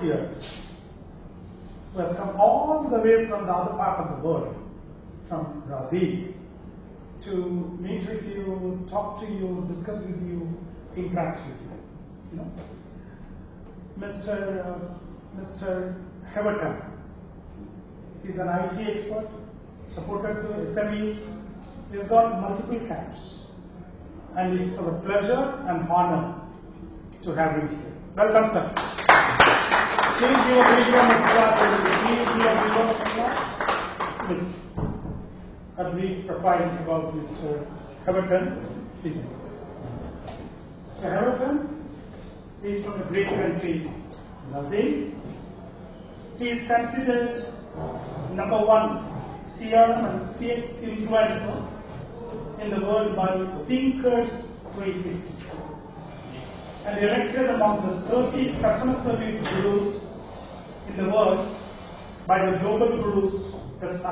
here who has come all the way from the other part of the world, from Brazil, to meet with you, talk to you, discuss with you, interact with you. You know, Mr. Uh, Mr. Heverton He's an IT expert, supported to SMEs. He's got multiple caps. And it's our pleasure and honor to have him here. Welcome, sir. Please give a big round of applause. Please give a big round of applause. Please. A brief profile about Mr. Heverton. Please. Mr. Heverton is from the great country, Brazil. He is considered number one CRM and CX influencer in the world by Thinkers 360 and elected among the 30 customer service gurus in the world by the Global Gurus. It's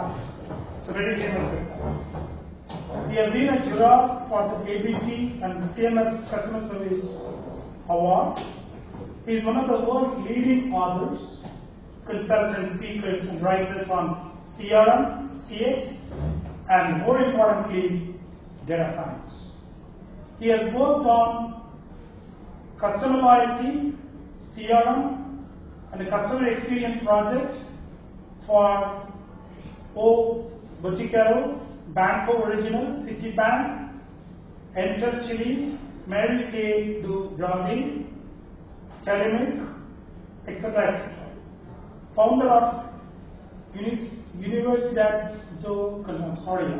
a very famous website. He has been for the ABT and the CMS Customer Service Award. He is one of the world's leading authors consultants, speakers, and writers on CRM, CX, and more importantly, data science. He has worked on customer loyalty, CRM, and a customer experience project for O Boticário, Banco Original, Citibank, Entel Chile, Mary Kay do Brazil, Telemig, etc. etc founder of Unis- Universidad do sorry,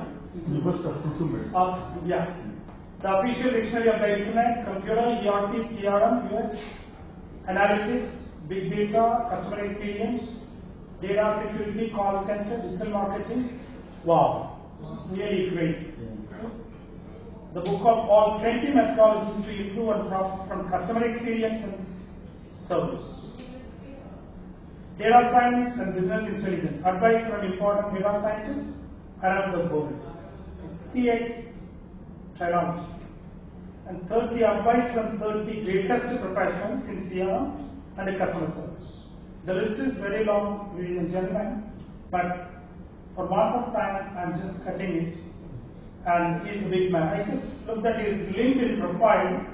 University of Consumers. of uh, yeah, the official dictionary of the internet, computer, ERP, CRM, UX, analytics, big data, customer experience, data security, call center, digital marketing. Wow, this is really great. The book of all 20 methodologies to improve and profit from customer experience and service data science and business intelligence, advice from important data scientists around the world. CX trilogy. And 30 advice from 30 greatest professionals in CRM and in customer service. The list is very long, ladies and gentlemen, but for want of time, I'm just cutting it. And he's a big man. I just looked at his LinkedIn profile.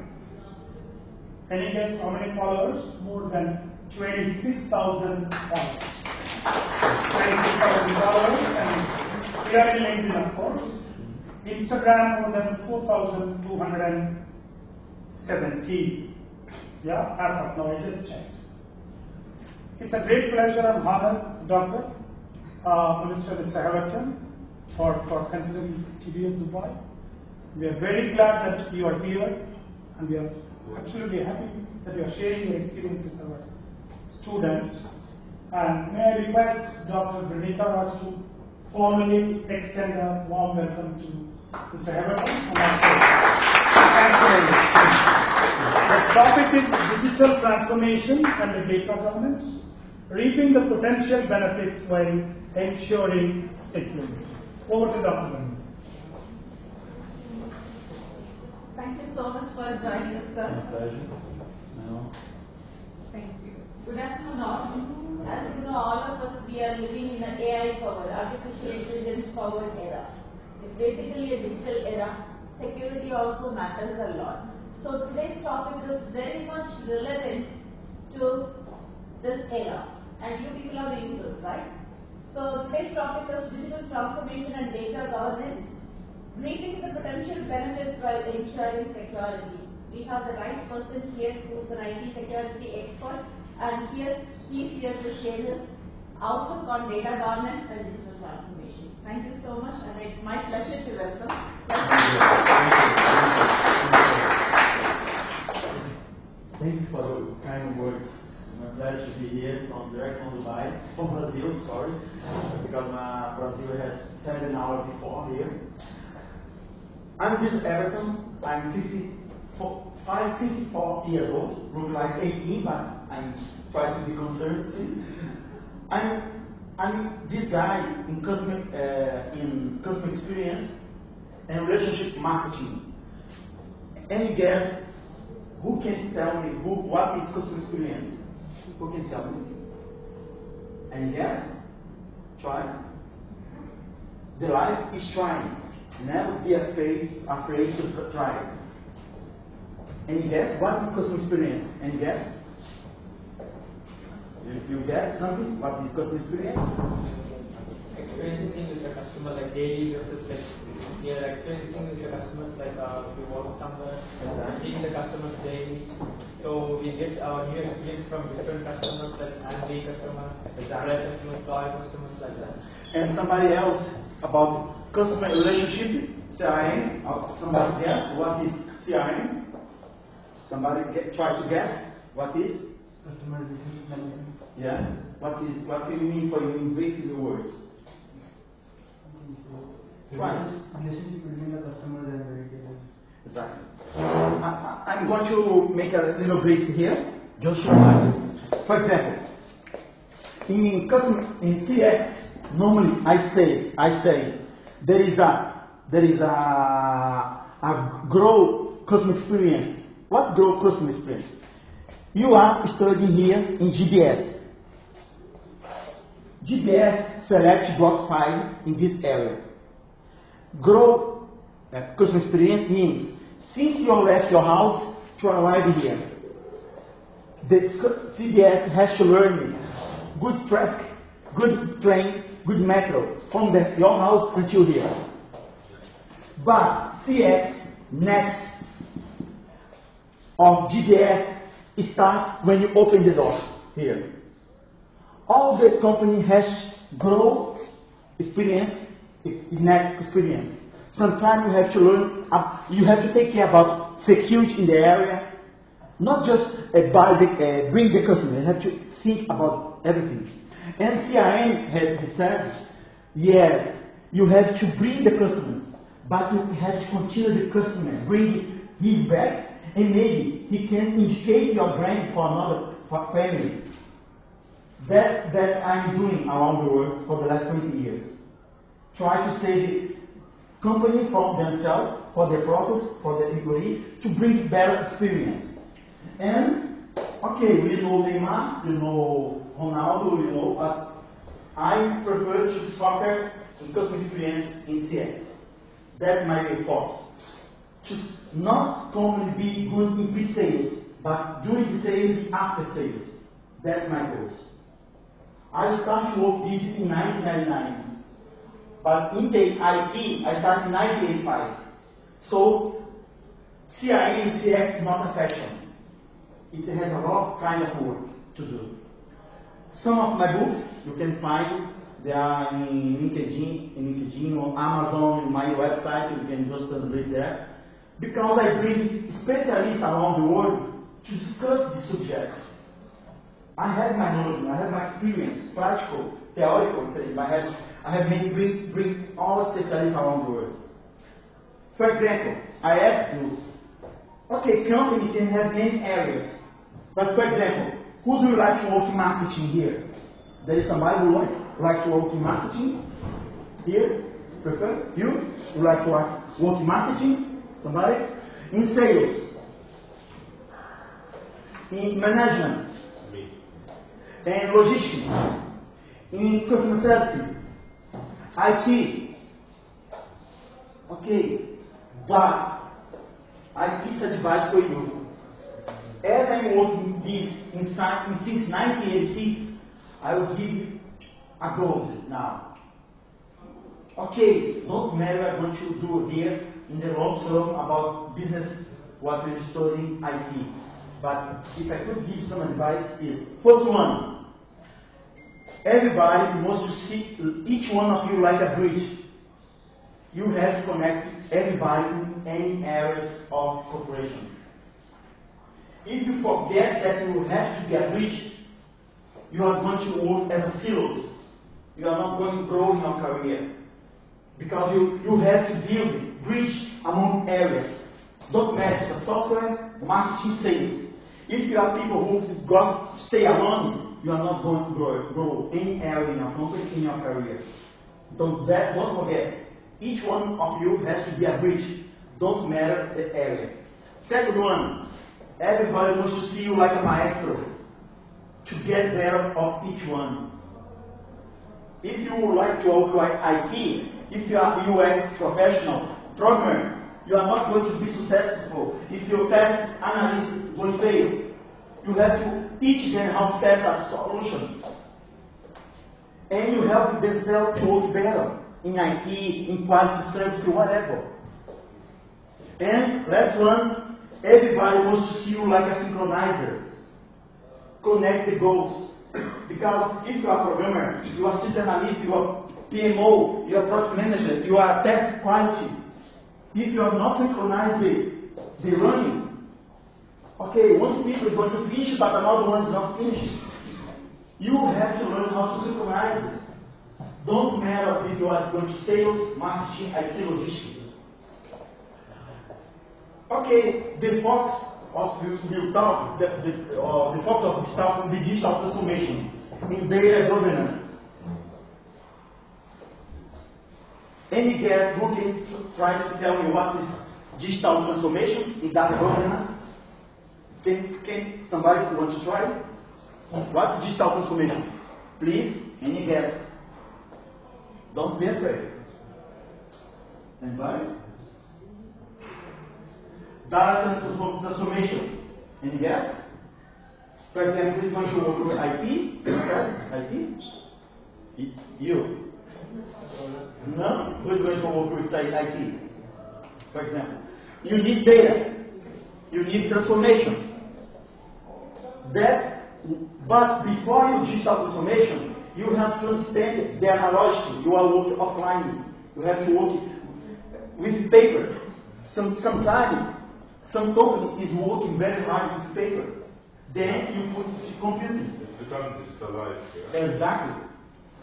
Can you guess how many followers? More than 26,000 followers. 26,000 followers and here in LinkedIn of course. Instagram more than 4,270. Yeah, as of now I just checked. It's a great pleasure and honor, Doctor, uh, Mr. Mr. Heverton, for, for considering GBS Dubai. We are very glad that you are here and we are absolutely happy that you are sharing your experience with our students. And may I request Dr. Benita Raj to formally extend a warm welcome to Mr. Heverton and much. The topic is digital transformation and the data governance, reaping the potential benefits while ensuring security. Over to Dr. Benita. Thank you so much for joining us, My sir. pleasure. No. Thank you. Good afternoon, all. As you know, all of us, we are living in an AI-powered, artificial intelligence-powered era. It's basically a digital era. Security also matters a lot. So today's topic is very much relevant to this era. And you people are the users, right? So today's topic is digital transformation and data governance, reaping the potential benefits while ensuring security. We have the right person here who's an IT security expert and here's, he's here to share his outlook on data governance and digital transformation. Thank you so much and it's my pleasure to welcome. Thank you for the kind words. I'm glad to be here from direct from Dubai, from Brazil, sorry, because uh, Brazil has seven hours before here. I'm Mr. Heverton. I'm 54, five, 54 years old, look like 18, but I'm trying to be conservative. I'm, I'm this guy in customer, uh, in customer experience and relationship marketing. Any guess who can tell me who, what is customer experience? Who can tell me? Any guess? Try. The life is trying. Never be afraid, afraid to try. Guess? What is customer experience? Any guess? You, you guess something? What is customer experience? experiencing with the customer like daily versus like we are experiencing with the customers like uh, we work somewhere Exactly. seeing the customers daily so we get our new experience from different customers like angry customers Exactly. red customers loyal customers like that And somebody else about customer relationship, CRM. Uh, Somebody guess what is CRM? Somebody get, try to guess what is? Customer relationship management. Yeah. What is? What do you mean for you in brief the words? Right. Relationship between the customers and the retailers. Exactly. I, I'm going to make a little brief here, just to remind you. For example, in custom in CX, normally I say I say there is a there is a a grow customer experience. What grow customer experience? You are studying here in GBS. GBS select block file in this area. Grow uh, customer experience means since you left your house to arrive here, the GBS has to learn good traffic, good train, good metro from the, your house until here. But CX next of GBS start when you open the door here. All the company has grow experience, net experience. Sometimes you have to learn, you have to take care about security in the area, not just uh, buy the, uh, bring the customer. You have to think about everything. And CRM had said, yes, you have to bring the customer, but you have to continue the customer, bring his back, and maybe he can indicate your brand for another for family. That that I'm doing around the world for the last 20 years. Try to save company from themselves, for the process, for the employee, to bring better experience. And okay, we know Neymar, we know Ronaldo, we know, but I prefer to soccer in customer experience in CS. That's my effort. To not only be good in pre-sales, but doing sales after sales. That's my goals. I started to work this in 1999. But in the IT, I started in 1985. So CRM and CX is not a fashion. It has a lot of kind of work to do. Some of my books you can find. They are in LinkedIn, in LinkedIn or Amazon, in my website. You can just translate there. Because I bring specialists around the world to discuss this subject. I have my knowledge, I have my experience, practical, theoretical. I have, I have many bring, bring all specialists around the world. For example, I ask you, okay, company can have many areas, but for example, who do you like to work in marketing here? There is somebody who like, like to work in marketing here? Prefer? You? You like to work, work in marketing? Somebody? In sales? In management? and logistics, in customer service, IT. Okay, but I of advice for you. As I'm working this in, since 1986, I will give a goal now. Okay, don't matter what you do here in the long term about business, what you're studying IT. But if I could give some advice is, first one, everybody wants to see each one of you like a bridge. You have to connect everybody in any areas of corporation. If you forget that you have to be a bridge, you are going to work as a silos. You are not going to grow in your career. Because you, you have to build bridge among areas. Don't matter software, marketing, sales. If you are people who got to stay alone, you are not going to grow, grow any area in your company, in your career. Don't, that, don't forget, each one of you has to be a bridge. Don't matter the area. Second one, everybody wants to see you like a maestro to get there of each one. If you would like to work like IT, if you are UX professional, programmer, you are not going to be successful. If your test analyst will fail, you have to teach them how to test a solution. And you help themselves to work better in IT, in quality service, whatever. And last one, everybody wants to see you like a synchronizer. Connect the goals. Because if you are a programmer, you are system analyst, you are PMO, you are product manager, you are test quality. If you are not synchronized the, the running, okay, one people is going to finish, but another one is not finished. You have to learn how to synchronize it. Don't matter if you are going to sales, marketing, IT, logistics. Okay, the fox of the, the, talk, the, the, uh, the of this talk will be digital transformation in data governance. Any guess who can try to tell me what is digital transformation in data governance? Can, can somebody want to try? What digital transformation? Please, any guess? Don't be afraid. Anybody? Data transformation. Any guess? For example, who's going to work with IT? IT? You. No? Who's going to work with IT? For example. You need data. You need transformation. That's, but before you digital transformation, you have to understand the analogy. You are working offline. You have to work with paper. Some, sometimes, some company is working very hard with paper. Then you put computers. Become digitalized. Yeah? Exactly.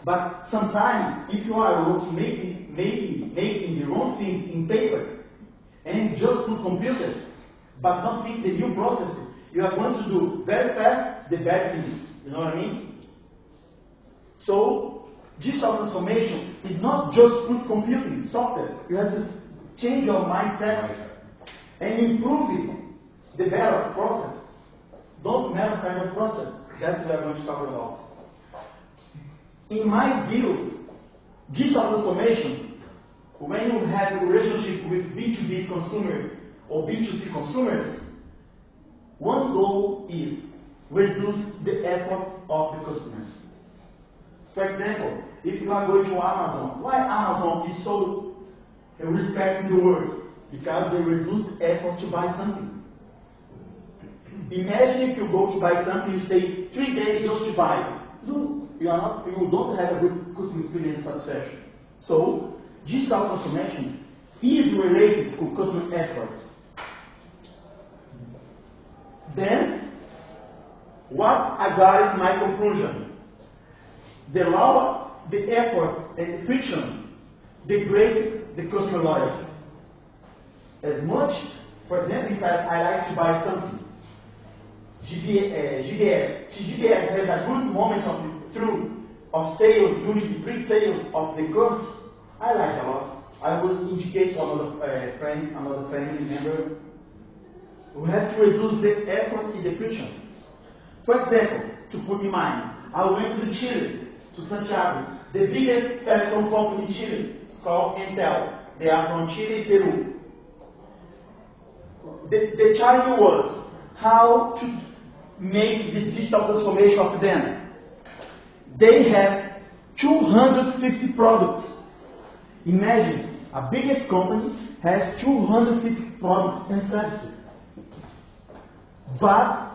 But sometimes, if you are making, making, making the wrong thing in paper and just put computer, but not think the new processes, you are going to do very fast the bad thing. You know what I mean? So, digital transformation is not just put computing software. You have to change your mindset and improve it, develop process. Don't matter kind of process. That's what are going to talk about. In my view, digital transformation, when you have a relationship with B2B consumer or B2C consumers, one goal is reduce the effort of the customer. For example, if you are going to Amazon, why Amazon is so respected in the world? Because they reduce the effort to buy something. Imagine if you go to buy something, you stay three days just to buy. You, you, are not, you don't have a good customer experience satisfaction. So, digital transformation is related to customer effort. Then, what I got in my conclusion? The lower the effort and the friction, the greater the loyalty. As much, for example, if I, I like to buy something, GB, uh, GDS, GDS has a good moment of through of sales during the pre-sales of the goods. I like a lot. I will indicate to another uh, friend, another family member. We have to reduce the effort in the future. For example, to put in mind, I went to Chile, to Santiago, the biggest telecom company in Chile, called Entel. They are from Chile, Peru. The, the challenge was how to make the digital transformation of them. They have 250 products. Imagine a biggest company has 250 products and services. But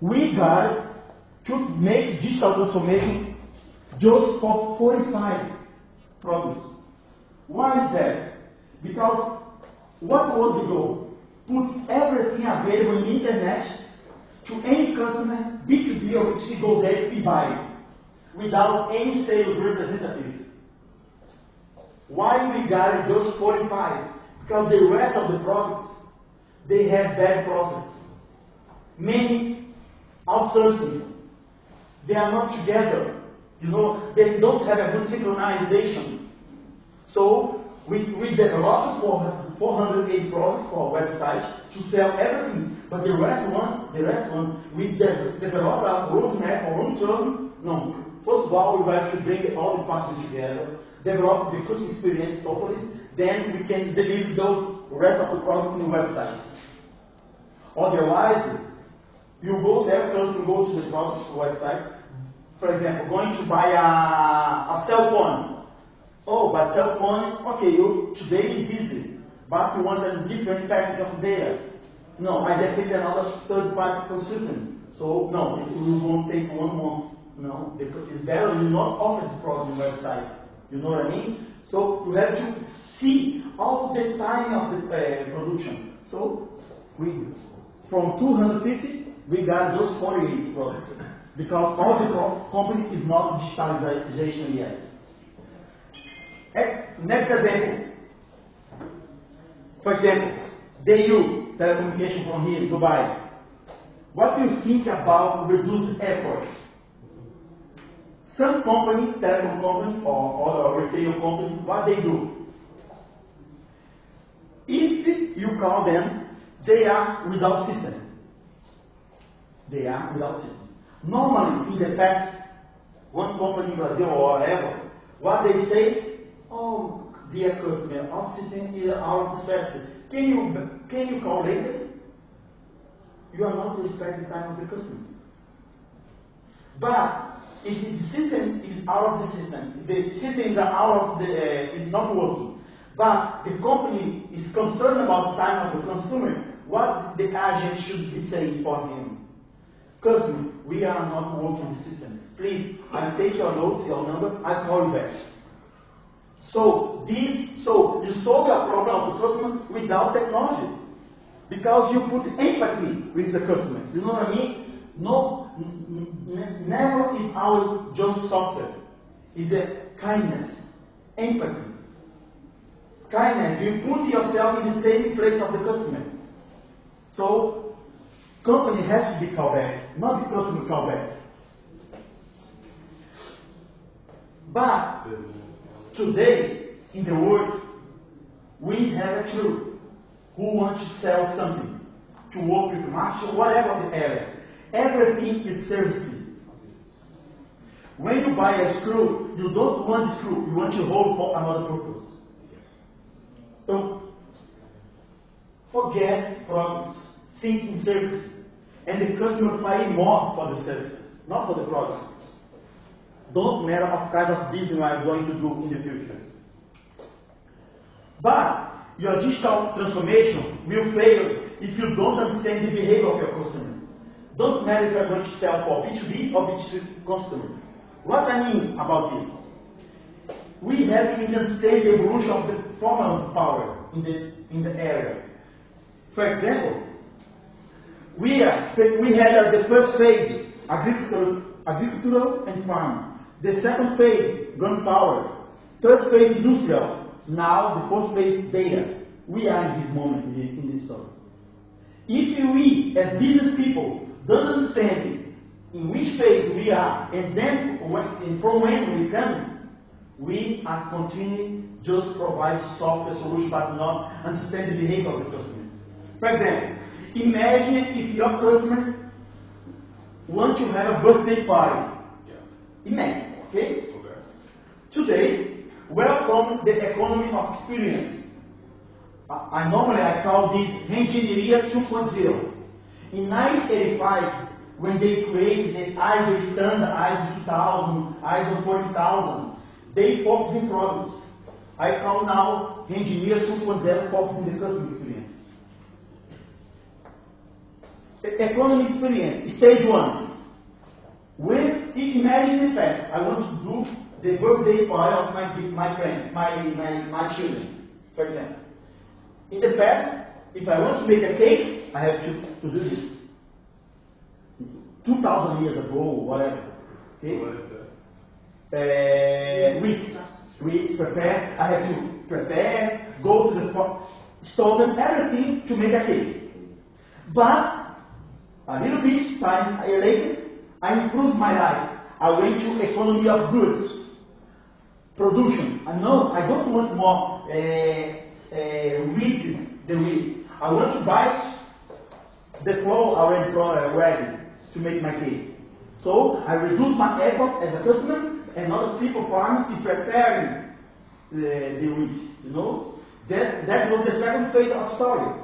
we got to make digital transformation just for 45 products. Why is that? Because what was the goal? Put everything available in the internet to any customer, B2B or B2C, go there and buy without any sales representative. Why we got those 45? Because the rest of the products, they have bad process. Many outsourcing, they are not together. You know, they don't have a good synchronization. So we, we developed 400 480 products for our website to sell everything, but the rest one, the rest one, we de- develop a roadmap or long term. No, first of all, we have to bring all the parties together, develop the customer experience properly, then we can deliver those rest of the product in the website. Otherwise, you go there, customer go to the product website. For example, going to buy a, a cell phone. Oh, but cell phone, okay, you, today is easy, but you want a different package of data. No, I have picked another third party consultant. So no, it won't take one month. No, because it's better you not offer this product website. You know what I mean? So you have to see all the time of the uh, production. So we from 250 we got those 48 products because all the company is not digitalization yet. Next example. For example, DU, telecommunication from here, Dubai. What do you think about reduced effort? Some company, telecom company or other retail company, what they do? If you call them, they are without system. They are without system. Normally, in the past, one company in Brazil or whatever, what they say, oh, dear customer, our system is out of the service. Can you, can you call later? You are not respecting the time of the customer. But if the system is out of the system, the system is out of the, uh, is not working, but the company is concerned about the time of the consumer, what the agent should be saying for him? Customer, we are not working the system. Please, I take your note, your number, I call you back. So this, so you solve your problem of the customer without technology, because you put empathy with the customer. You know what I mean? No, never is our just software. It's a kindness, empathy, kindness. You put yourself in the same place of the customer. So company has to be called back, not the customer call back. But today in the world, we have a crew who want to sell something, to work with marketing, whatever the area. Everything is servicing. When you buy a screw, you don't want the screw, you want to hold for another purpose. So, forget think in service, and the customer pay more for the service, not for the product. Don't matter of kind of business you are going to do in the future. But your digital transformation will fail if you don't understand the behavior of your customer. Don't matter if you are going to sell for B2B or B2C customer. What I mean about this? We have to understand the evolution of the form of power in the, in the area. For example, we, are, we had uh, the first phase, agricultural, agricultural and farm. The second phase, gun power. Third phase, industrial. Now, the fourth phase, data. We are in this moment in, the, in this story. If we, as business people, don't understand in which phase we are, and then when, and from when we come, we are continuing just provide software solution, but not understand the behavior of the customer. For example, imagine if your customer want to have a birthday party. Imagine, okay? Okay. Today, welcome the economy of experience. I, I normally I call this engineering 2.0. In 1985, when they created the ISO standard, ISO 2000, ISO 40000, they focus in products. I call now engineer 2.0 focus in the customer experience. Economy experience, stage one. When imagine the past, I want to do the birthday party of my my friend, my my, my children, for example. In the past, if I want to make a cake, I have to, to do this. 2,000 years ago, whatever. Okay? Uh, we, we prepare, I have to prepare, go to the store, everything to make a cake. But a little bit time I later, I improved my life. I went to economy of goods, production. I know I don't want more uh, uh, wheat the wheat. I want to buy the flour already pro- ready to make my cake. So I reduce my effort as a customer, and other people, farmers, is preparing the, the wheat. You know, that that was the second phase of story.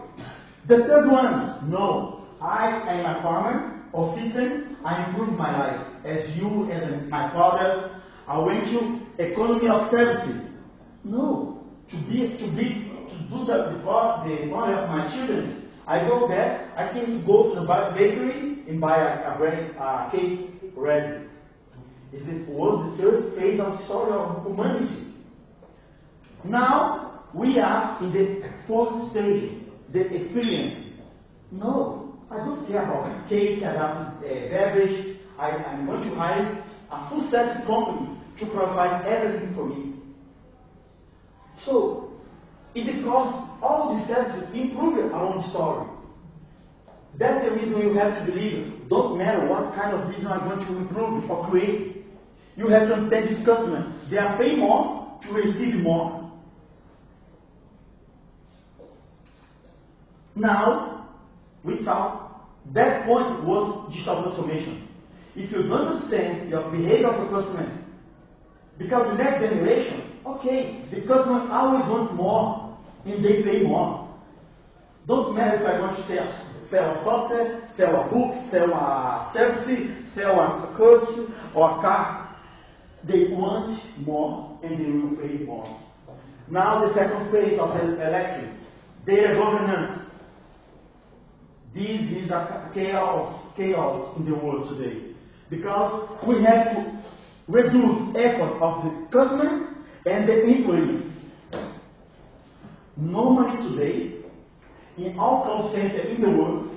The third one, no, I am a farmer or citizen. I improve my life as you, as my fathers. I went to economy of services. No, to be to be to do the the part of my children. I go there. I can go to the bakery and buy a, a bread a cake ready. Is It was the third phase of the story of humanity. Now we are in the fourth stage, the experience. No, I don't care about cake, about uh, beverage. I, I want to hire a full service company to provide everything for me. So, it because all these services improve our own story. That's the reason you have to believe. Don't matter what kind of business I'm going to improve or create. You have to understand this customer. They are paying more to receive more. Now, talk, that point was digital transformation. If you don't understand your behavior of the customer, because the next generation, okay, the customer always want more and they pay more. Don't matter if I want to sell, sell a software, sell a book, sell a service, sell a course or a car. They want more and they will pay more. Now the second phase of the election, data governance. This is a chaos, chaos in the world today. Because we have to reduce effort of the customer and the employee. Normally today, in all call center in the world,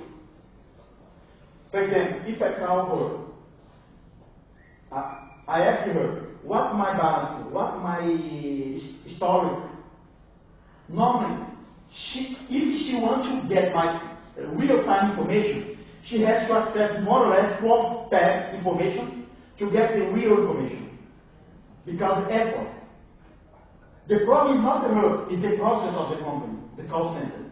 for example, if I call her, I, I ask her what my balance, what my eh, story. Normally, she, if she wants to get my real-time information, she has to access more or less four paths information to get the real information. Because the effort. The problem is not the her, it's the process of the company, the call center.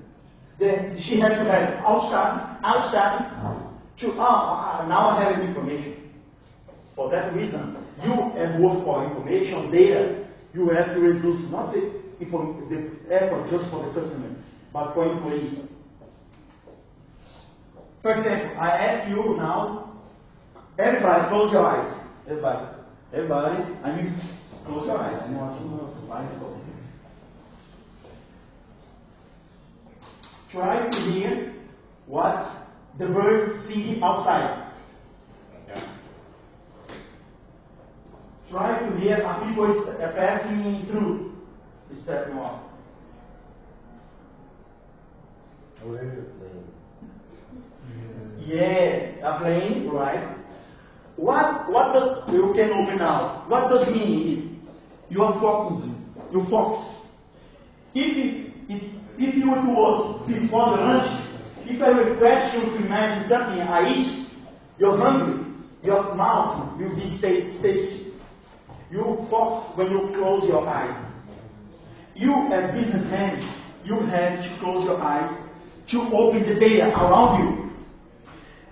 Then she has to have outstaffing, outstaffing to, ah, now I have information. For that reason, you have work for information, data, you have to reduce not the, the effort just for the customer, but for employees. For example, I ask you now, everybody close your eyes. Everybody, everybody, I mean, close your eyes. I want you to eyes open. Try to hear what's the bird singing outside. Yeah. Try to hear how people is passing through. Step more. Yeah, a plane, right? What what you can open now? What does mean? You are focusing. You focus. If you, if if you was before the lunch, if I request you to imagine something I eat, you're hungry. Your mouth will be stay stay. You focus when you close your eyes. You as business businessman, you have to close your eyes to open the data around you.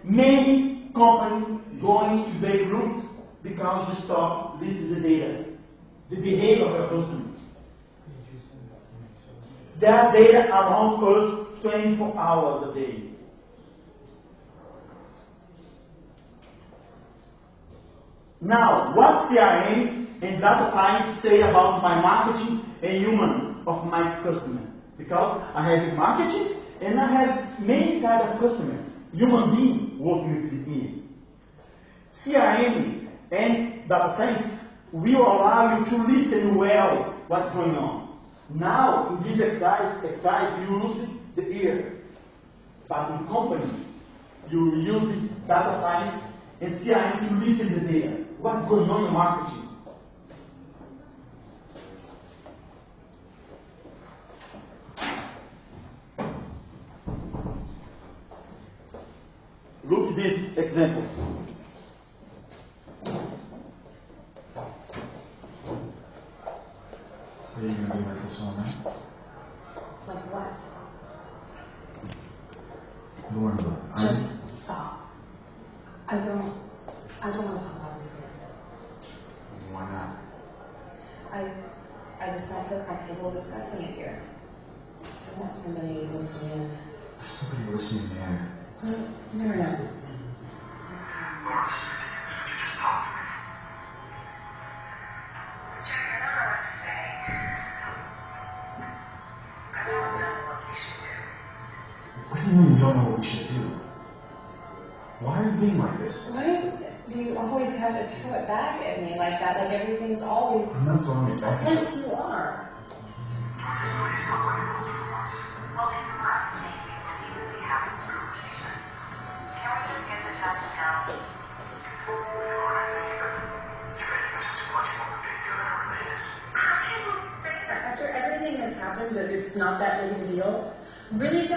Many companies going to bankrupt because you stop listening to the data, the behavior of your customers. Are data around us 24 hours a day. Now, what CRM and data science say about my marketing and human of my customer? Because I have marketing and I have many kind of customer, human being working with me. CRM and data science will allow you to listen well what's going on. Now, in this exercise, exercise you use the ear. But in company, you use data science and CRM to listen the data. What's going on in marketing? Look at this example. So you're gonna be like this all night? Like what? Lauren, look, I- Just stop. I don't, I don't want to talk about this here. Why not? I, I just don't feel comfortable discussing it here. I want somebody listening in. There's somebody listening there. Uh, No, no, no. What do you mean you don't know what we should do? Why are you being like this? Why do you always have to throw it back at me like that? Like everything's always. I'm not throwing it back at you. Yes, you are. Really,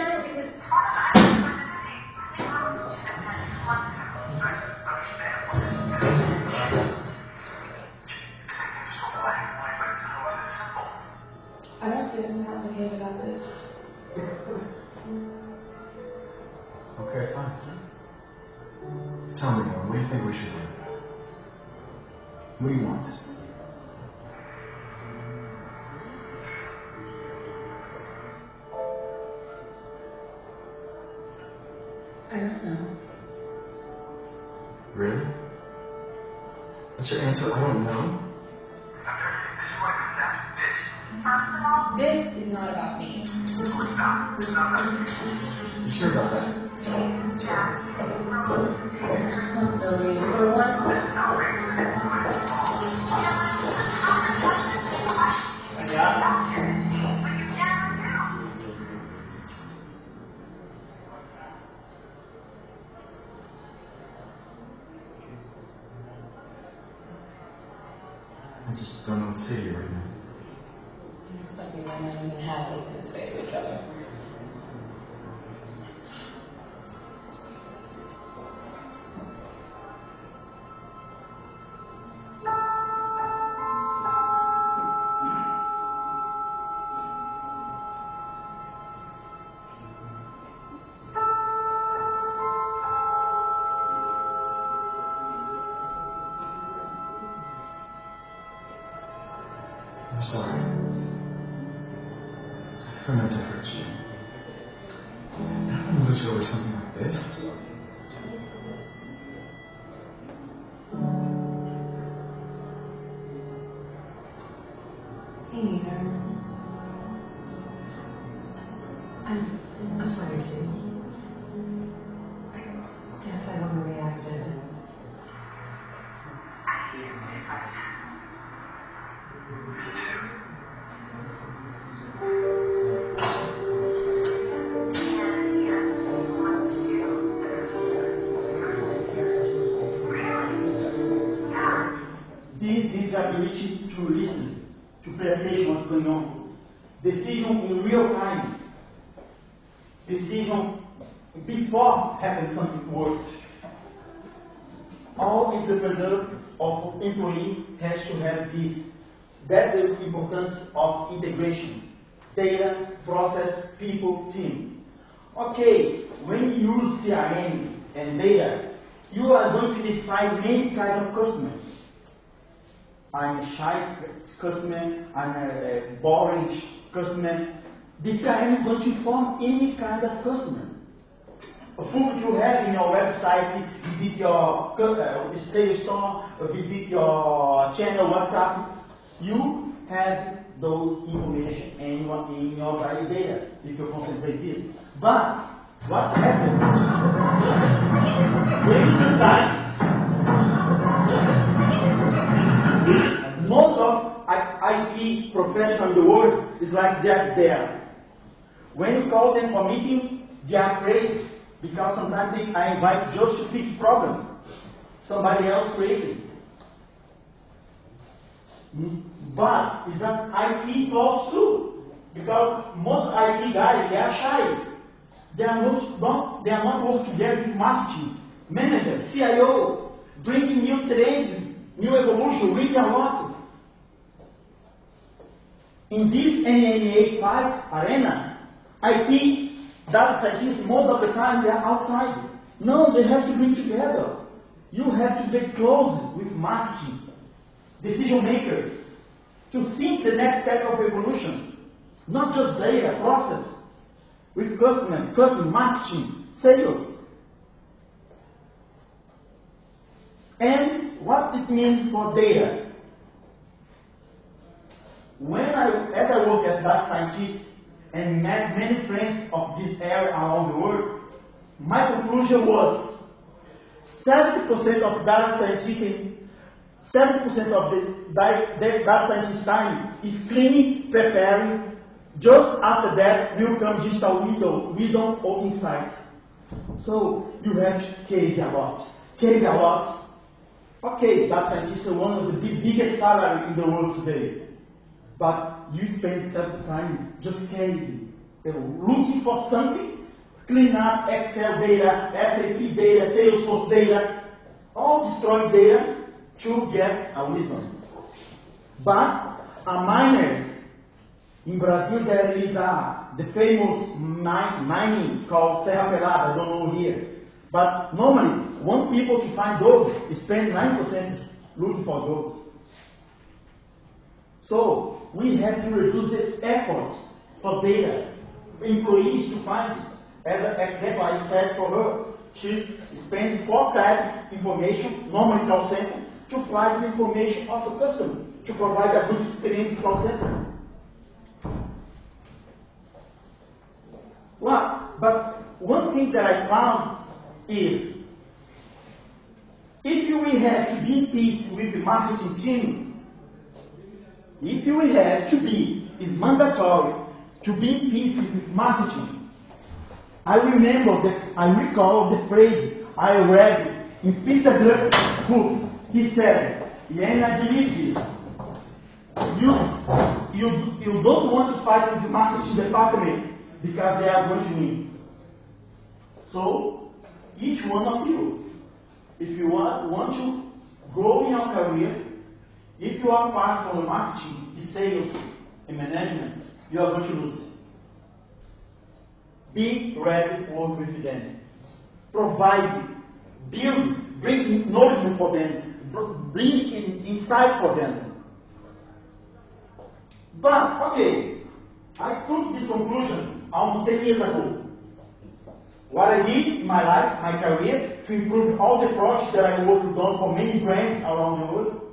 I'm sorry. I meant to hurt you. I don't to lose you over something like this. This CRM is going to inform any kind of customer. Public you have in your website, visit your uh, sales store, uh, visit your channel, WhatsApp. You have those information in your, in your data if you concentrate this. But what happened when you design most of IT professionals in the world is like they're there. When you call them for meeting, they are afraid because sometimes they are invited just to fix problem. Somebody else created. Mm, But it's an IT folks too, because most IT guys they are shy. They are not, not they are not working together with marketing, manager, CIO, bringing new trends, new evolution, reading a lot. In this NNA 5 arena, IT data scientists, most of the time, they are outside. No, they have to bring together. You have to get close with marketing, decision makers, to think the next step of evolution. Not just data, process, with customer, customer marketing, sales. And what it means for data. When I, as I work as data scientist and met many friends of this area around the world, my conclusion was 70% of data scientists in 70% of the data scientist time is cleaning, preparing. Just after that will come digital window, wisdom or insight. So you have carry a lot. Lot. Okay, data scientists are one of the big, biggest salary in the world today. But you spend some time just know, looking for something, clean up Excel data, SAP data, Salesforce data, all destroyed data to get a wisdom. But a miners, in Brazil there is a, the famous mi- mining called Serra Pelada, I don't know here. But normally, one people to find gold spend 9% looking for gold. So we have to reduce the efforts for data. Employees to find it. As an example, I said for her, she spent four times information, normally call center, to find the information of the customer, to provide a good experience call center. Well, but one thing that I found is if will have to be in peace with the marketing team, if you will have to be, it's mandatory to be peace with marketing. I remember that I recall the phrase I read in Peter Drucker's books. He said, and I believe this. You, you, you don't want to fight with the marketing department because they are going to win. So, each one of you, if you want, want to grow in your career, if you are part from the marketing, sales, and management, you are going to lose. Be ready to work with them. Provide, build, bring knowledge for them, bring in, insight for them. But, okay, I took this conclusion almost 10 years ago. What I did in my life, my career, to improve all the projects that I worked on for many brands around the world,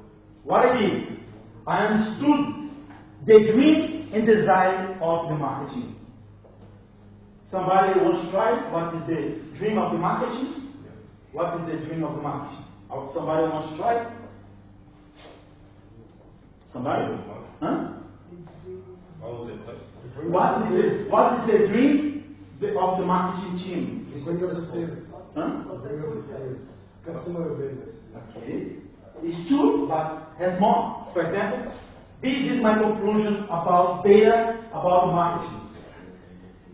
what I did, I understood the dream and desire of the marketing. Somebody wants to try what is the dream of the marketing? What is the dream of the marketing? Somebody wants to try? Somebody? Huh? What is the, what is the dream of the marketing team? The sales. Huh? The sales. Customer awareness. Okay. It's true, but has more. For example, this is my conclusion about data, about marketing.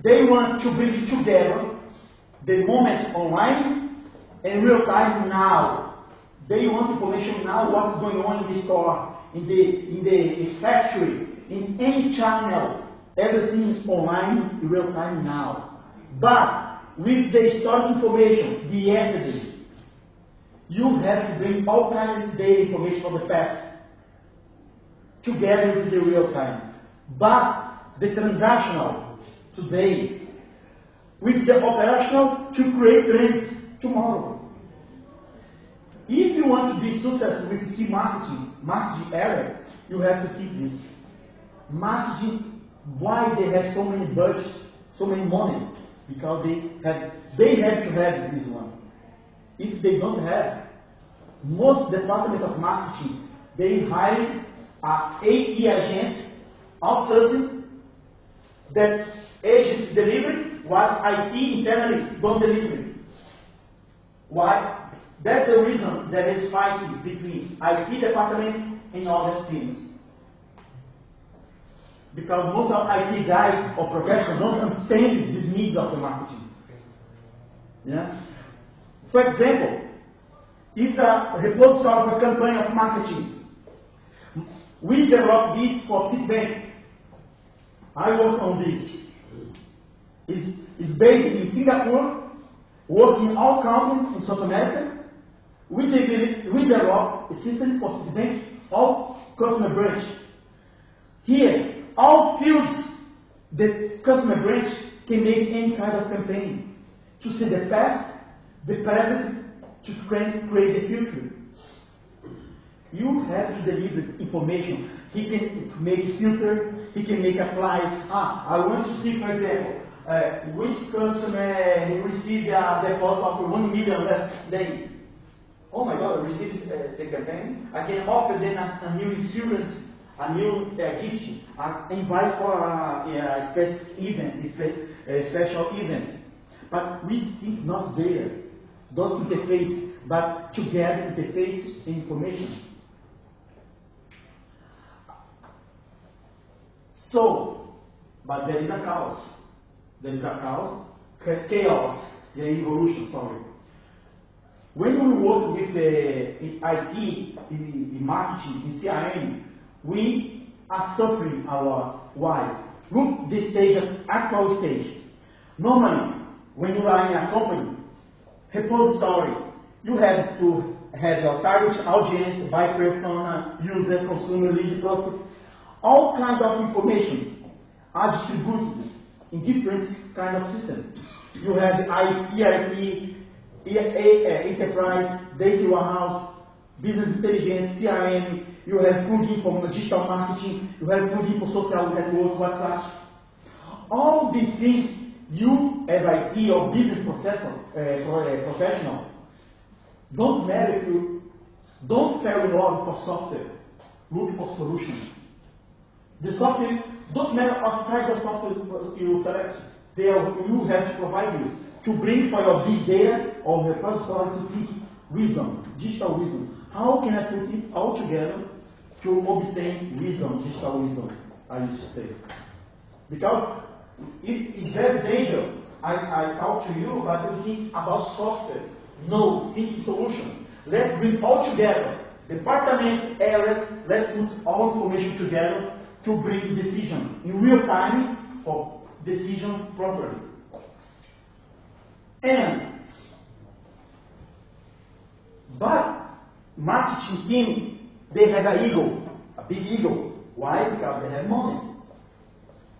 They want to bring together the moment online and real time now. They want information now, what's going on in the store, in the in the factory, in any channel. Everything is online in real time now. But with the stored information, the yesterday, you have to bring all kinds of data information from the past together with the real time. But the transactional today, with the operational to create trends tomorrow. If you want to be successful with team marketing, marketing area, you have to think this. Marketing, why they have so many budget, so many money? Because they have, they have to have this one. If they don't have, most department of marketing, they hire a AT agency, outsourcing, that agency deliver what IT internally don't deliver. Why? That's the reason there is fighting between IT department and other teams. Because most of IT guys or professionals don't understand these needs of the marketing. Yeah? For example, it's a repository for campaign of marketing. We developed it for Citibank. I work on this. It's, it's based in Singapore, working in all countries in South America. We develop, we develop a system for Citibank, all customer branch. Here, all fields the customer branch can make any kind of campaign to see the past, the present, to create the future. You have to deliver information. He can make filter, he can make apply. Ah, I want to see, for example, uh, which customer received a deposit of 1 million last day. Oh my God, I received uh, the campaign. I can offer them a, a new insurance, a new uh, gift, I invite for a, a special event, a special event. But we think not there. Those interface, but together interface the information. So, but there is a chaos. There is a chaos, chaos, the evolution, sorry. When we work with the in IT, in, in marketing, in CRM, we are suffering lot. Why? Look this stage, actual stage. Normally, when you are in a company, repository, you have to have your target audience by persona, user, consumer, lead, prospect. All kind of information are distributed in different kind of system. You have ERP, uh, enterprise, data warehouse, business intelligence, CRM. You have plugin for digital marketing. You have plugin for social network, WhatsApp. All the things you, as IT or business processor, uh, uh, professional, don't matter if you don't fall in love for software. Look for solutions. The software don't matter what kind of software you select. They are, you have to provide you to bring for your big data or repository to think wisdom, digital wisdom. How can I put it all together to obtain wisdom, digital wisdom? I used to say. Because it, it's very dangerous. I, I talk to you, but you think about software. No, think solution. Let's bring all together. Department areas, let's put all information together to bring decision in real time for decision properly. And but marketing team, they have an ego, a big ego. Why? Because they have money.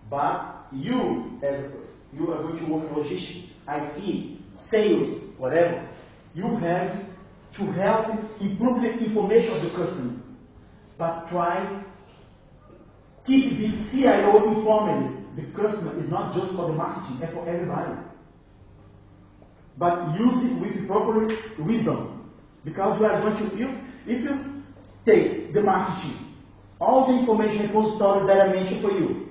But you, as you are going to work in logistics, IT, sales, whatever, you have to help improve the information of the customer. But try keep the CIO informed. The customer is not just for the marketing, it's for everybody. But use it with proper wisdom. Because you are going to, if, if you take the marketing, all the information repository that I mentioned for you,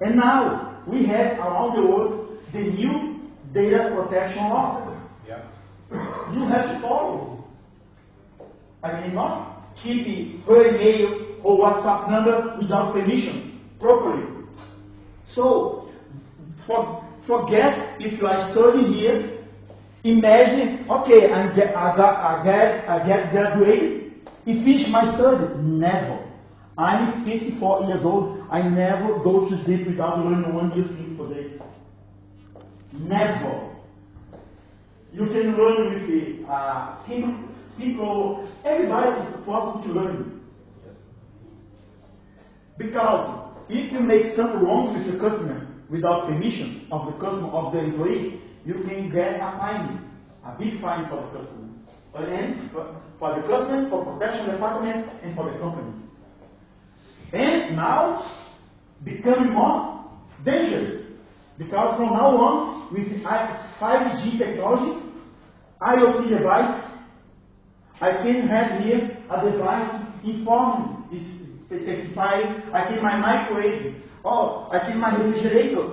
and now we have around the world the new data protection law. Yeah. You have to follow. I mean, not keep her email or WhatsApp number without permission properly. So, for, forget if you are studying here. Imagine, okay, I'm get, I got, I get, I get graduated. I finish my study. Never. I'm 54 years old. I never go to sleep without learning one new thing for day. Never. You can learn with the uh, simple, simple. Everybody is possible to learn. Because if you make something wrong with the customer, without permission of the customer, of the employee, you can get a fine, a big fine for the customer. And for, for the customer, for protection department, and for the company. And now, becoming more dangerous. Because from now on, with 5G technology, IoT device, I can have here a device informing, is identifying, I can my microwave, or I can my refrigerator,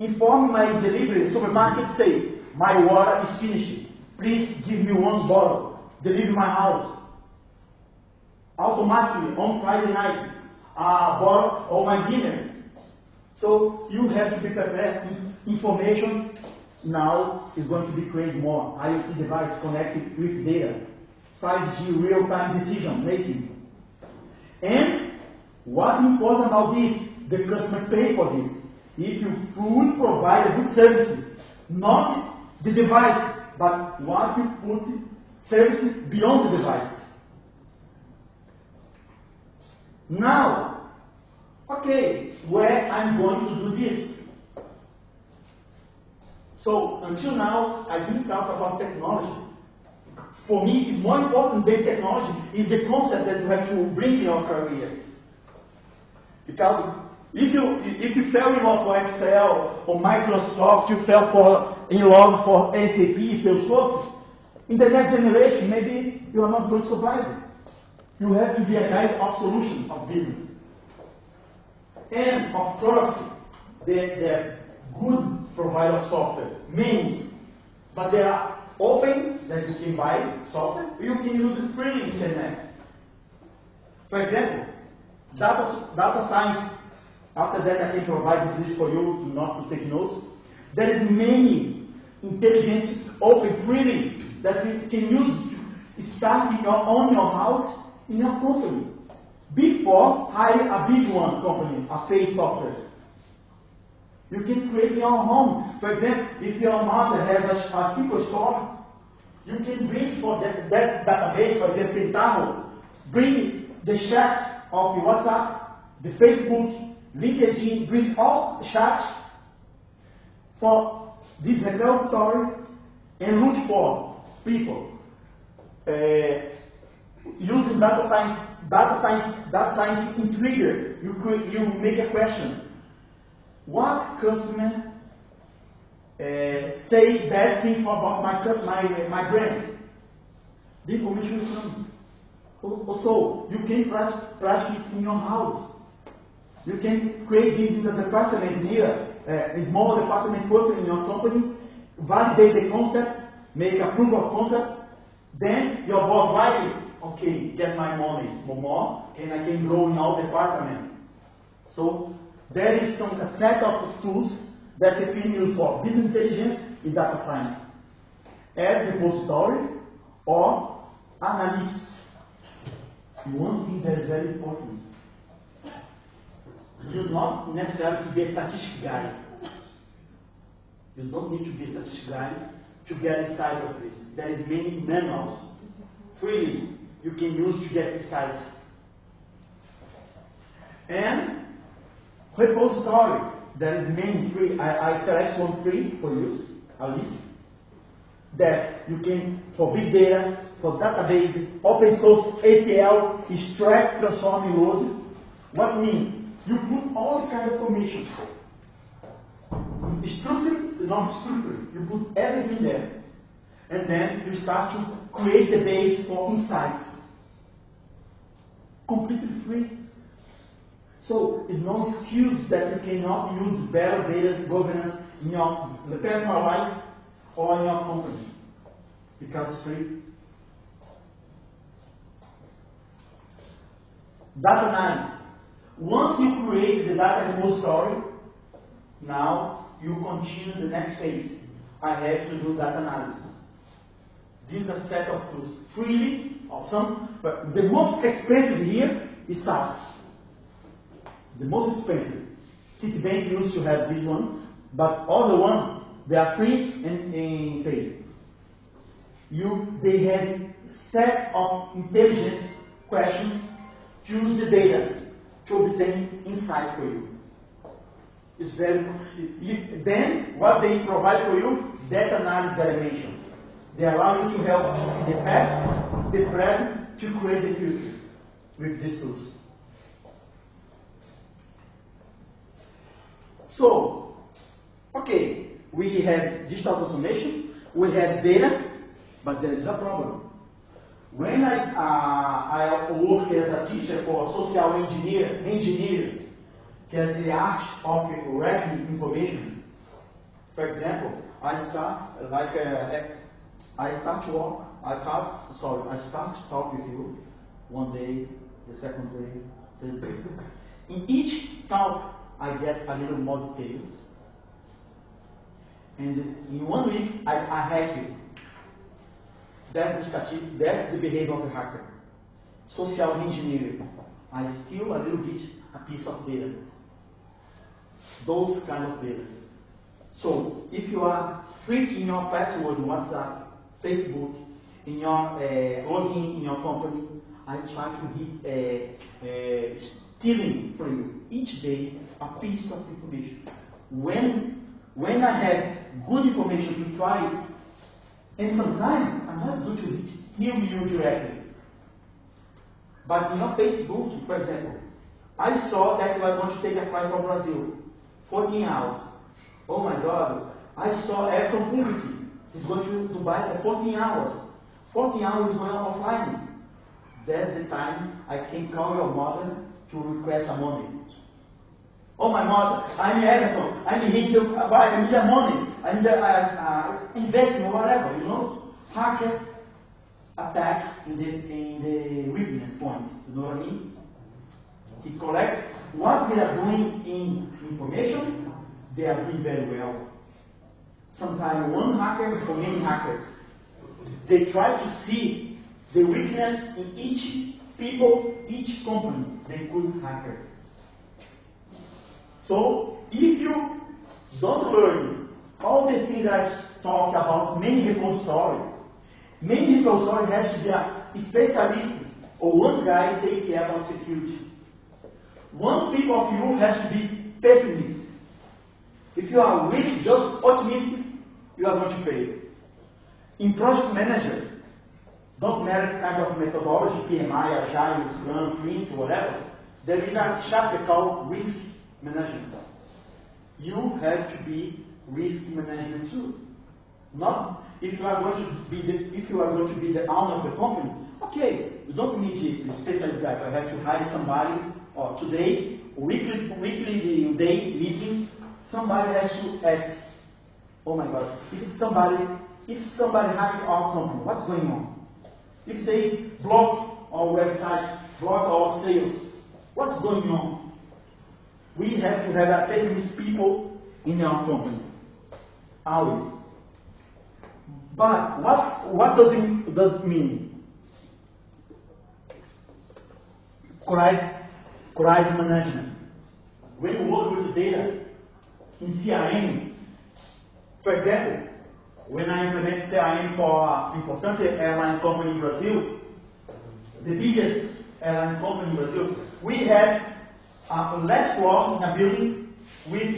inform my delivery, supermarket say, my water is finished, please give me one bottle, deliver my house. Automatically, on Friday night, Ah, a bottle of oh my dinner. So you have to be prepared. Information now is going to be created more. IoT device connected with data. 5G real-time decision making. And what important about this? The customer pay for this. If you would provide a good service, not the device, but what you put services beyond the device. Now, okay, where I'm going to do this? So until now, I didn't talk about technology. For me, it's more important than technology is the concept that you have to bring in your career. Because if you if you fell in love for Excel or Microsoft, you fell for in love for SAP, Salesforce, in the next generation, maybe you are not going to survive. You have to be a guy of solution of business. And of course, the, the good provider of software means, but there are open that you can buy software, you can use it free internet. For example, data, data science, after that I can provide this list for you not to take notes. There is many intelligence open freely that you can use to start in your, on your house in your company. Before hire a big one company, a face software. You can create your home. For example, if your mother has a, a SQL store, you can bring for that, that database, for example, Pentaho, bring the chat of WhatsApp, the Facebook, LinkedIn, bring all chats for this real story and look for people uh, using data science, data science, data science in trigger. You could, you make a question. What customer uh, say bad thing about my my my brand? The information is coming. Also, you can practice it in your house. You can create this in the department here, uh, a small department first in your company, validate the concept, make a proof of concept, then your boss like it, okay, get my money more, and I can grow in all department. So there is some a set of tools that can use for business intelligence in data science as repository or analytics. One thing that is very important. You do not necessarily to be a statistics guy. You don't need to be a statistics guy to get inside of this. There is many manuals freely you can use to get inside. And repository, there is many free. I, I select one free for use, a list that you can for big data, for database, open source ETL, extract, transform, load. What means? You put all the kind of information. Structure, not structure. You put everything there. And then you start to create the base for insights. Completely free. So it's no excuse that you cannot use better data governance in your personal life or in your company. Because it's free. Data analysis. Once you create the data repository, now you continue the next phase. I have to do data analysis. This is a set of tools freely or some, but the most expensive here is SAS. The most expensive. Citibank used to have this one, but all the ones they are free and, and paid. You they have set of intelligence questions, to use the data to obtain insight for you. It's very. Then what they provide for you, data analysis dimension. They allow you to help to see the past, the present, to create the future with these tools. So, okay, we have digital transformation, we have data, but there is a problem. When I, uh, I work as a teacher for social engineer, engineer, that the art of writing information. For example, I start like uh, I start to walk. I talk. Sorry, I start to talk with you one day, the second day, third day. In each talk, I get a little more details. And in one week, I, I hack you. That's the that's the behavior of a hacker. Social engineering. I steal a little bit, a piece of data. Those kind of data. So if you are freaking your password in WhatsApp, Facebook, in your uh, login in your company, I try to hit uh, uh, stealing from you each day a piece of information. When when I have good information to try and sometimes I'm not going to steal you directly. But in your Facebook, for example, I saw that you are going to take a flight from Brazil, 14 hours. Oh my God, I saw Air Community is going to Dubai for 14 hours. 14 hours going offline. That's the time I can call your mother to request some money. Oh my mother, I'm Heverton, I'm here to buy, I need the money, I need uh, uh, investment whatever, you know. Hacker attack in the in the weakness point. You know what I mean? He collect what we are doing in information, they are doing very well. Sometimes one hacker or many hackers. They try to see the weakness in each people, each company they could hacker. So if you don't learn all the things I talk about main repository, main repository has to be a specialist or one guy take care about security. One people of you has to be pessimist. If you are really just optimistic, you are going to fail. In project manager, don't matter kind of methodology, PMI, Agile, Scrum, Prince, whatever, there is a chapter called risk management. You have to be risk management too. Not if you are going to be the, if you are going to be the owner of the company. Okay, you don't need a specialist guy. I have to hire somebody. Or today, weekly weekly day meeting, somebody has to ask. Oh my God! If it's somebody if somebody hack our company, what's going on? If they block our website, block our sales, what's going on? We have to have a pessimist people in our company. Always. But what, what does it, does it mean? Crisis, crisis management. When you work with data in CRM, for example, when I implement CRM for an important airline company in Brazil, the biggest airline company in Brazil, we had a uh, last floor in a building with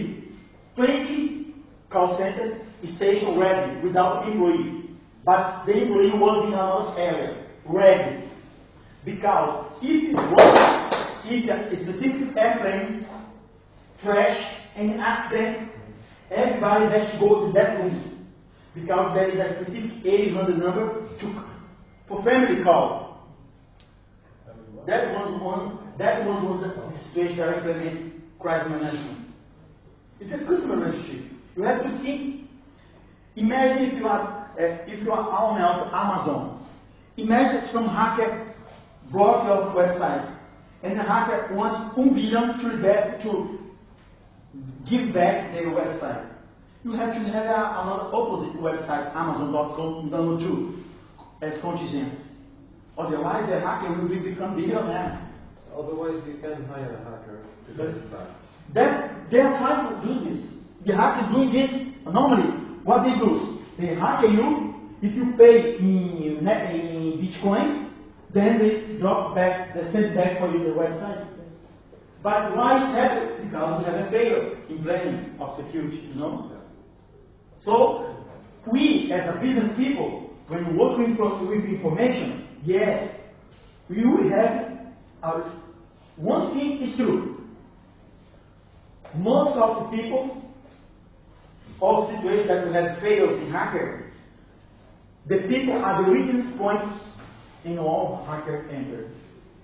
20 call center station ready without employee. But the employee was in another area, ready. Because if it was, if a specific airplane crash and accident, everybody has to go to that room. Because there is a specific 800 number to, for family call. That was one, that was one of the situations that I implemented crisis management. It's a customer relationship. You have to think. Imagine if you are uh, if you are of Amazon. Imagine some hacker block your website, and the hacker wants one billion to to give back their website. You have to have a, another opposite website, Amazon.com, too, as contingency. Otherwise, the hacker will be, become billionaire. Otherwise, you can hire a hacker to get it back. That they are trying to do this. The hacker is doing this normally. What they do? They hack you. If you pay in, in Bitcoin, then they drop back, they send back for you the website. But why it's happening? Because we have a failure in planning of security, you know? So, we as a business people, when we work with, with information, yeah, we will have our, one thing is true. Most of the people, all situations that we have failures in hacker, the people are the weakest point in all hacker enter.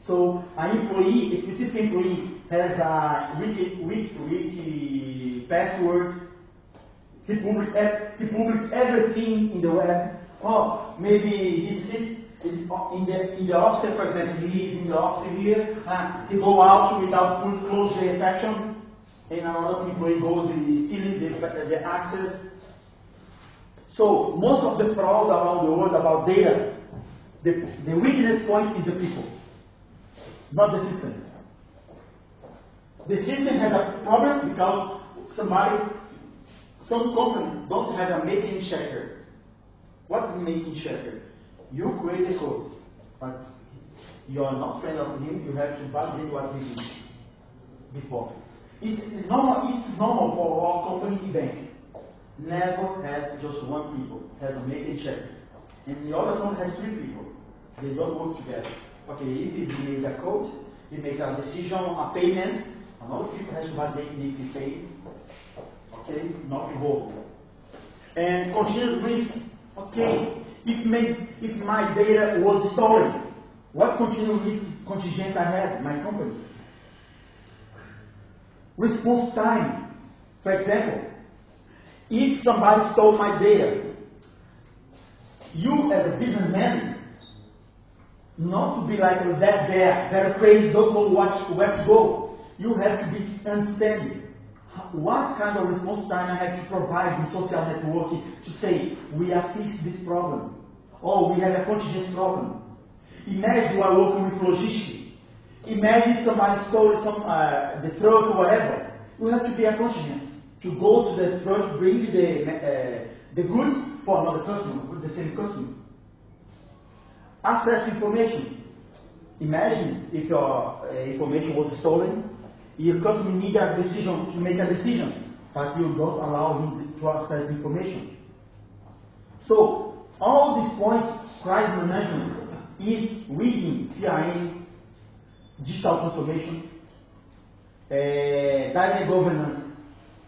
So an employee, a specific employee, has a wiki, wiki, wiki password. He public, he public everything in the web. Oh, maybe he sit in the in the office, for example, he is in the office here. Uh, he go out without close the section, and another employee goes and stealing the, the access. So most of the fraud around the world about data, the, the weakness point is the people, not the system. The system has a problem because somebody, some company don't have a maker checker. What is maker checker? You create the code, but you are not friend of him. You have to validate what he did before. It's normal. It's normal for our company bank. Never has just one people has a maker checker, and the other one has three people. They don't work together. Okay, if he made a code, he make a decision, a payment, Another people has to validate if he paid. Okay, not involved. And continuous risk. Okay, if my, if my data was stolen, what continuous risk contingents I in my company? Response time. For example, if somebody stole my data, you as a businessman, not to be like that guy, very crazy, don't know what, where to go. You have to be understanding what kind of response time I have to provide in social networking to say, we are fixed this problem. Or we have a contingent problem. Imagine you are working with logistics. Imagine somebody stole some, uh, the truck or whatever. You have to be a contingent to go to the truck, bring the, uh, the goods for another customer, the same customer. Access information. Imagine if your uh, information was stolen, your customer need a decision to make a decision, but you don't allow him to access information. So all these points, crisis management is within CRM, digital transformation, uh, data governance,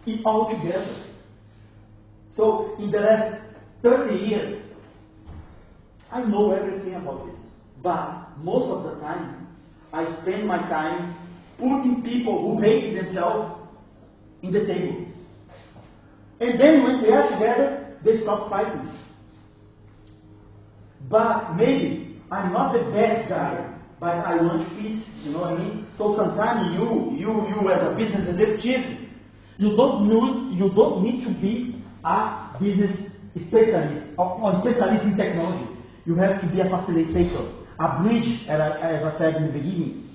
it all together. So in the last 30 years, I know everything about this, but most of the time, I spend my time putting people who hate themselves in the table. And then when they are together, they stop fighting. But maybe I'm not the best guy, but I want peace, you know what I mean? So sometimes you, you, you as a business executive, you don't need, you don't need to be a business specialist or, or specialist in technology. You have to be a facilitator, a bridge, as I said in the beginning.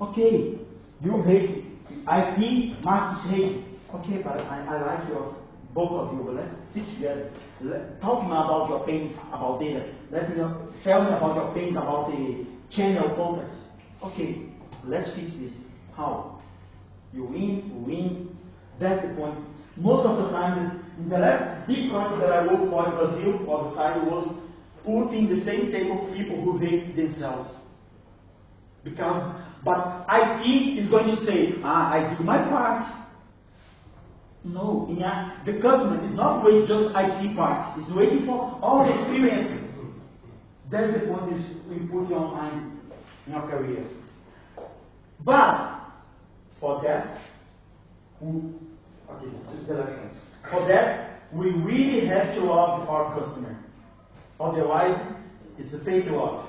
Okay, you hate it. I IP, Marcus hate. Okay, but I, I like your both of you. But let's sit together. Let, talk me about your pains about data. Let me know, tell me about your pains about the channel contact. Okay, let's fix this. How? You win, you win. That's the point. Most of the time, in the last big country that I worked for in Brazil, for the side was putting the same table of people who hate themselves. Because, but IT is going to say, ah, I do my part. No, a, the customer is not waiting just IT part. It's waiting for all the experience. That's the point we put you online in your career. But for that, we, okay, this is the last one. For that, we really have to love our customer. Otherwise, it's a fake love.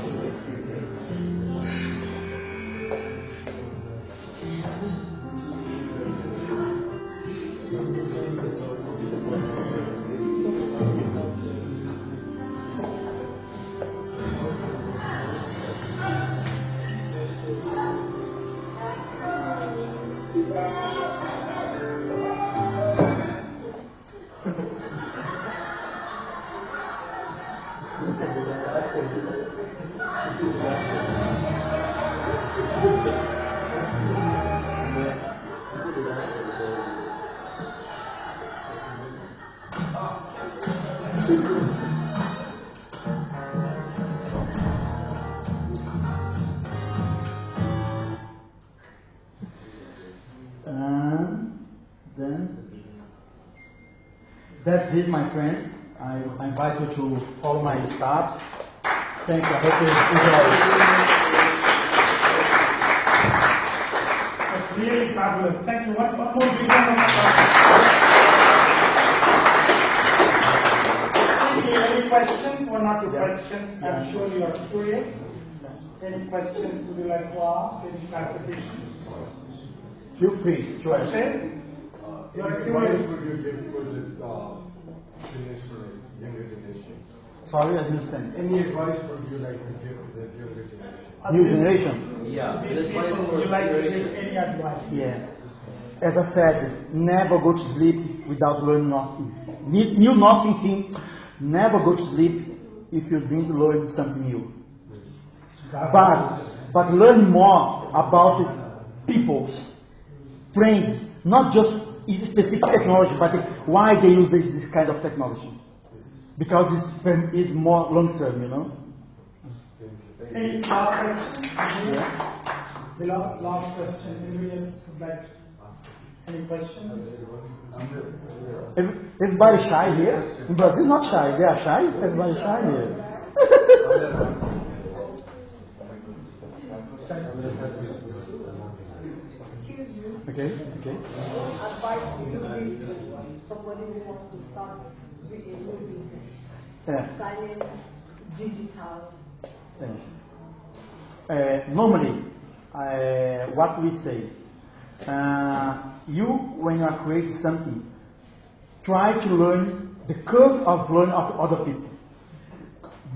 That's it, my friends. I, I invite you to follow my steps. Thank you. I hope you enjoy. That's really fabulous. Thank you. One, one more big round of applause. Okay, Any questions? One or two questions. I'm sure you are curious. Any questions would you like to ask? Any clarifications? Feel free to ask. Say, you are curious. advice would you give for this uh, generation, younger generation? Sorry, I understand. Any advice would you like to give to the younger generation? New generation. Yeah, These advice people, you like to give any advice? Yeah. As I said, never go to sleep without learning nothing. Ne- New nothing thing. Never go to sleep if you didn't learn something new. But but learn more about people, trends, not just specific technology, but why they use this, this kind of technology. Because it's, it's more long term, you know. Any last question? The la- last question, anybody else would like, any questions? Every- Everybody shy here. In Brazil, not shy. They are shy. Everybody shy here. Okay. Okay. advice would you give somebody who wants to start a new business? Yeah. Signing digital. Uh, normally, uh, what we say, uh, you when you are creating something, try to learn the curve of learning of other people.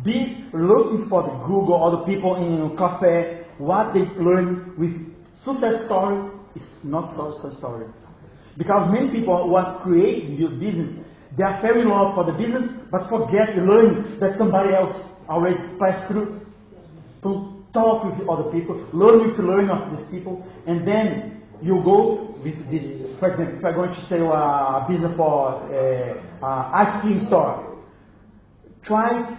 Be looking for the Google other people in a cafe, what they learn with success story is not success story. Because many people want to create new business, they are very in love for the business, but forget to learn that somebody else already passed through to talk with other people, learn with learn of these people, and then you go with this. For example, if I'm going to sell a business for uh, uh, ice cream store, try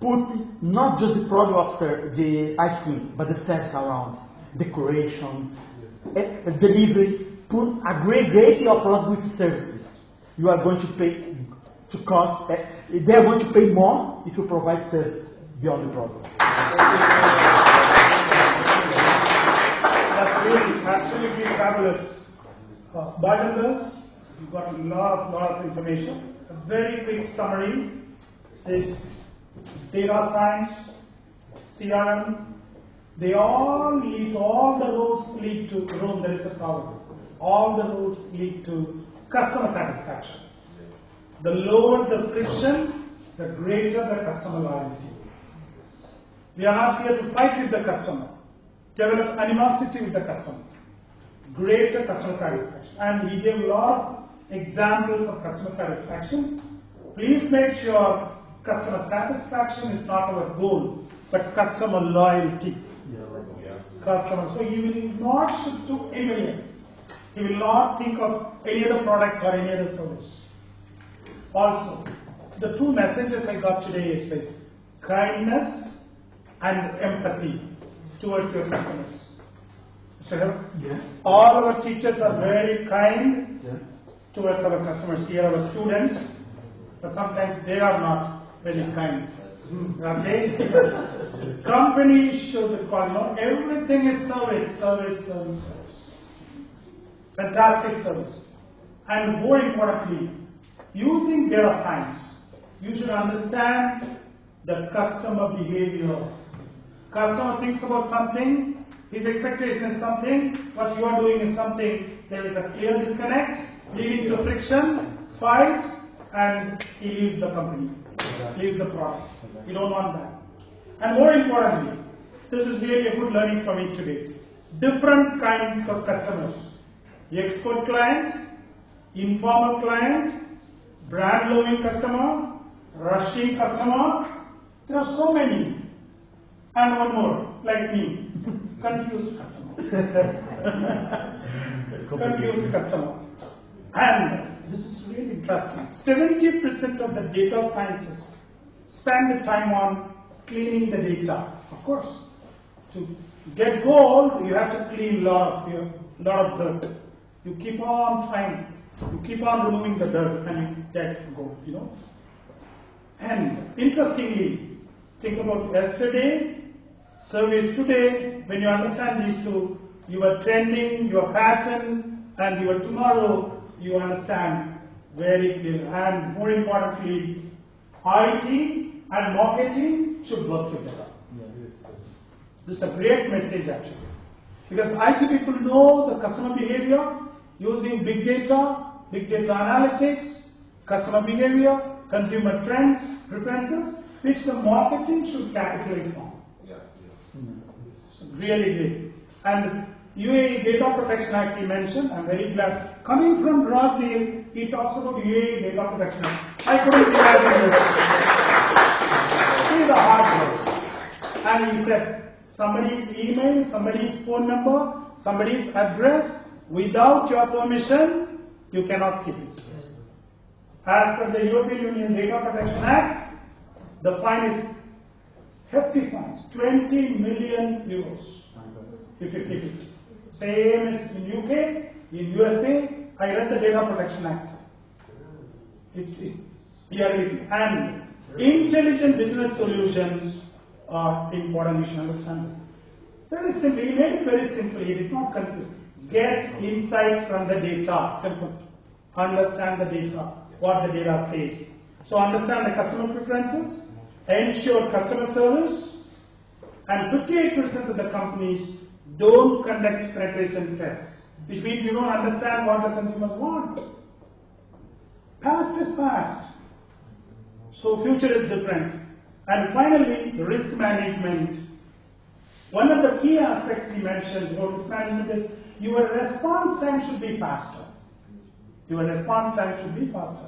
put not just the product of the ice cream, but the service around, decoration, delivery. A great, your product with services. You are going to pay to cost. eh, they are going to pay more if you provide service beyond the product. That's really absolutely fabulous. Uh, boys and girls, you've got a lot of, lot of information. A very quick summary is data science, CRM, they all lead, all the roads lead to Rome, there is a problem. All the roads lead to customer satisfaction. The lower the friction, the greater the customer loyalty. We are not here to fight with the customer, develop animosity with the customer, greater customer satisfaction. And we gave a lot of examples of customer satisfaction. Please make sure customer satisfaction is not our goal, but customer loyalty. Customer. So he will not shift to anybody else. You will not think of any other product or any other service. Also, the two messages I got today is this kindness and empathy towards your customers. Mr. Hill? Yeah. All our teachers are very kind Yeah. towards our customers here, our students, but sometimes they are not very kind. Okay? Companies should call, you everything is service, service, service, service. Fantastic service. And more importantly, using data science, you should understand the customer behavior. Customer thinks about something, his expectation is something, what you are doing is something, there is a clear disconnect, leading to friction, fight, and he leaves the company, leaves the product. You don't want that. And more importantly, this is really a good learning for me today. Different kinds of customers. Expert client, informal client, brand loving customer, rushing customer. There are so many. And one more, like me, confused customer. confused customer. And this is really interesting. 70% of the data scientists spend the time on cleaning the data. Of course, to get gold, you have to clean a lot of your, lot of dirt. You keep on trying. You keep on removing the dirt and you get gold, you know. And interestingly, think about yesterday, service today, when you understand these two, your trending, your pattern, and your tomorrow, you understand very clear. And more importantly, IT and marketing should work together. This is a great message actually. Because IT people know the customer behavior using big data, big data analytics, customer behavior, consumer trends, preferences, which the marketing should capitalize on. It's really great. And UAE Data Protection Act he mentioned, I'm very glad. Coming from Brazil, he talks about UAE Data Protection Act. I couldn't imagine this. He's a hard he said, somebody's email, somebody's phone number, somebody's address, without your permission, you cannot keep it. As per the European Union Data Protection Act, the fine is hefty fines, 20 million euros if you keep it. Same as in UK, in USA, I read the Data Protection Act. It's yearly and intelligent business solutions are important. You should understand. Very simple. He made it very simple. He did not confuse. Get insights from the data. Simple. Understand the data. What the data says. So understand the customer preferences. Ensure customer service. And 58% of the companies don't conduct penetration tests, which means you don't understand what the consumers want. Past is past. So future is different. And finally, risk management. One of the key aspects he mentioned about risk management is your response time should be faster. Your response time should be faster.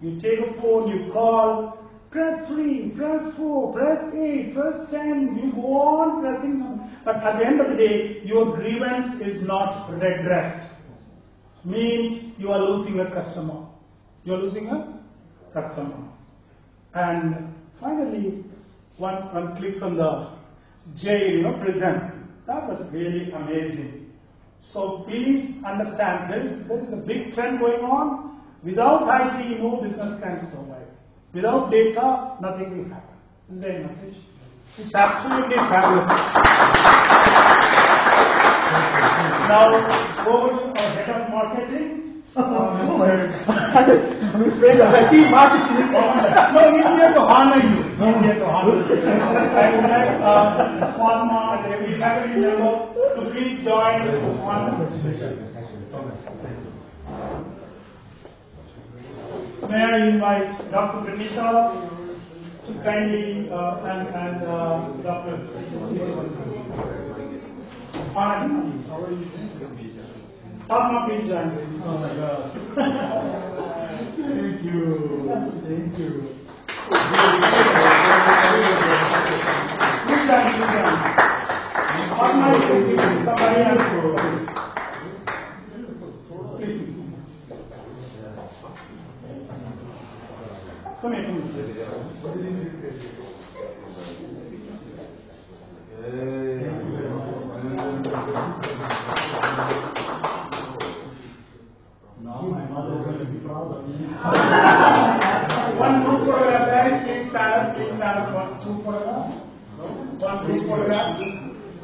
You take a phone, you call, press 3, press 4, press 8, press 10, you go on pressing them. But at the end of the day, your grievance is not redressed. Means you are losing a customer. You are losing a customer. And finally, one, one clip from the jail, you know, prison. That was really amazing. So please understand, there is, there is a big trend going on. Without IT, no business can survive. Without data, nothing will happen. Is there a message? It's absolutely fabulous. now, to our head of marketing. Uh, I'm afraid of IT marketing. no, he's here to honor you. He's here to honor you. I would uh, Fatma and every to please join on. May I invite Dr. Benita to kindly uh, and, and uh, Dr. Anand, how are you? Fatma, please join. Oh my God. Thank you. Thank you. Please join, please join. Fatma is taking somebody else to. Please, please. Come here, come here.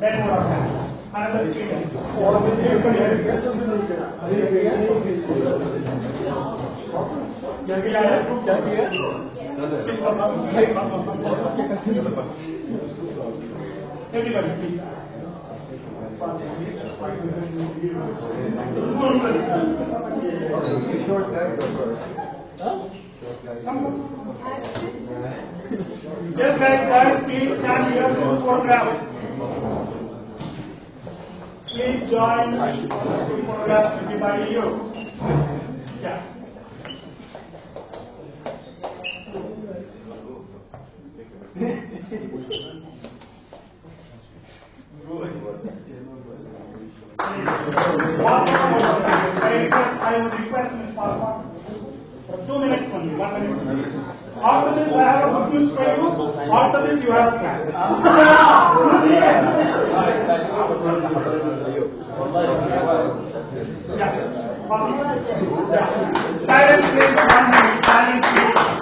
Yes, guys, happens? Another the please stand here for photographs. Please join the photograph to be by you. Yeah. I request, I would request Ms. Palma for two minutes only, one minute. After this, I have good news for you. After this, you have a class. Yeah. Silence please, silence please.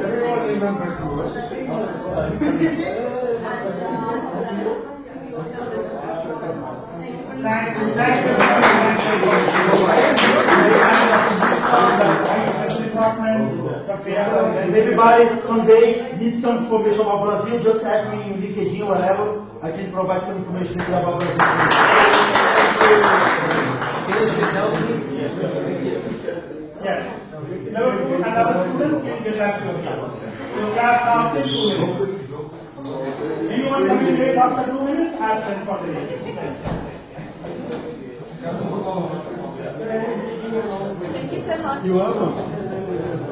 Everyone remembers everybody someday needs some information about Brazil, just ask me in LinkedIn, whatever. I can provide some information about Brazil. Yes. Two, another student, please get back to. Your class now is two minutes. Anyone coming late after two minutes, absent for the day. Thank you so much. You are welcome.